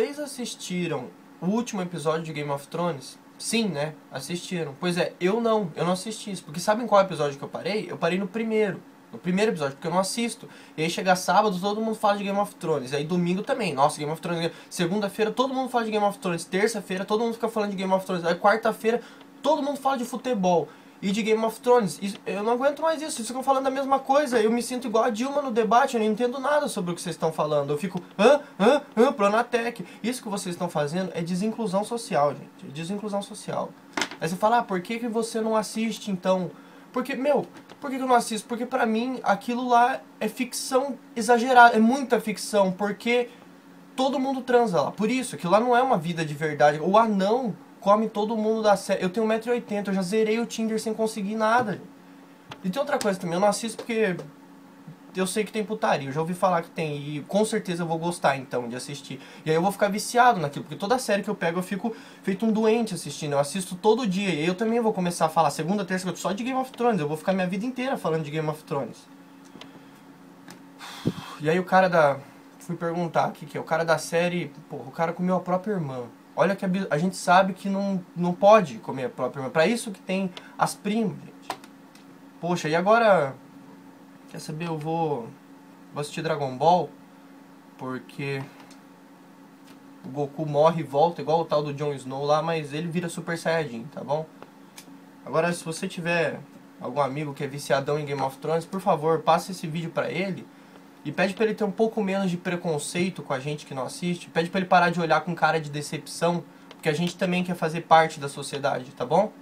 vocês assistiram o último episódio de Game of Thrones? Sim, né? Assistiram. Pois é, eu não. Eu não assisti isso. Porque sabem qual episódio que eu parei? Eu parei no primeiro. No primeiro episódio, porque eu não assisto. E aí chega sábado, todo mundo fala de Game of Thrones. Aí domingo também. Nossa, Game of Thrones. Segunda-feira, todo mundo fala de Game of Thrones. Terça-feira, todo mundo fica falando de Game of Thrones. Aí quarta-feira, todo mundo fala de futebol e de Game of Thrones. eu não aguento mais isso. Vocês ficam falando a mesma coisa. Eu me sinto igual a Dilma no debate. Eu não entendo nada sobre o que vocês estão falando. Eu fico, hã, hã, hã, Pronatec. Isso que vocês estão fazendo é desinclusão social, gente. É desinclusão social. Aí você fala, ah, por que, que você não assiste então? Porque, meu, por que, que eu não assisto? Porque pra mim aquilo lá é ficção exagerada. É muita ficção. Porque todo mundo transa lá. Por isso, aquilo lá não é uma vida de verdade. O anão come todo mundo da série. Eu tenho 1,80m, eu já zerei o Tinder sem conseguir nada. E tem outra coisa também, eu não assisto porque eu sei que tem putaria, eu já ouvi falar que tem, e com certeza eu vou gostar então de assistir. E aí eu vou ficar viciado naquilo, porque toda série que eu pego eu fico feito um doente assistindo, eu assisto todo dia, e eu também vou começar a falar segunda, terça, só de Game of Thrones, eu vou ficar minha vida inteira falando de Game of Thrones. E aí o cara da. Fui perguntar aqui, que é o cara da série. Porra, o cara comeu a própria irmã. Olha que a gente sabe que não, não pode comer a própria irmã. Para isso que tem as primas, gente. Poxa, e agora quer saber, eu vou vou assistir Dragon Ball porque o Goku morre e volta igual o tal do Jon Snow lá, mas ele vira Super Saiyajin, tá bom? Agora se você tiver algum amigo que é viciadão em Game of Thrones, por favor, passe esse vídeo para ele e pede para ele ter um pouco menos de preconceito com a gente que não assiste. Pede para ele parar de olhar com cara de decepção, porque a gente também quer fazer parte da sociedade, tá bom?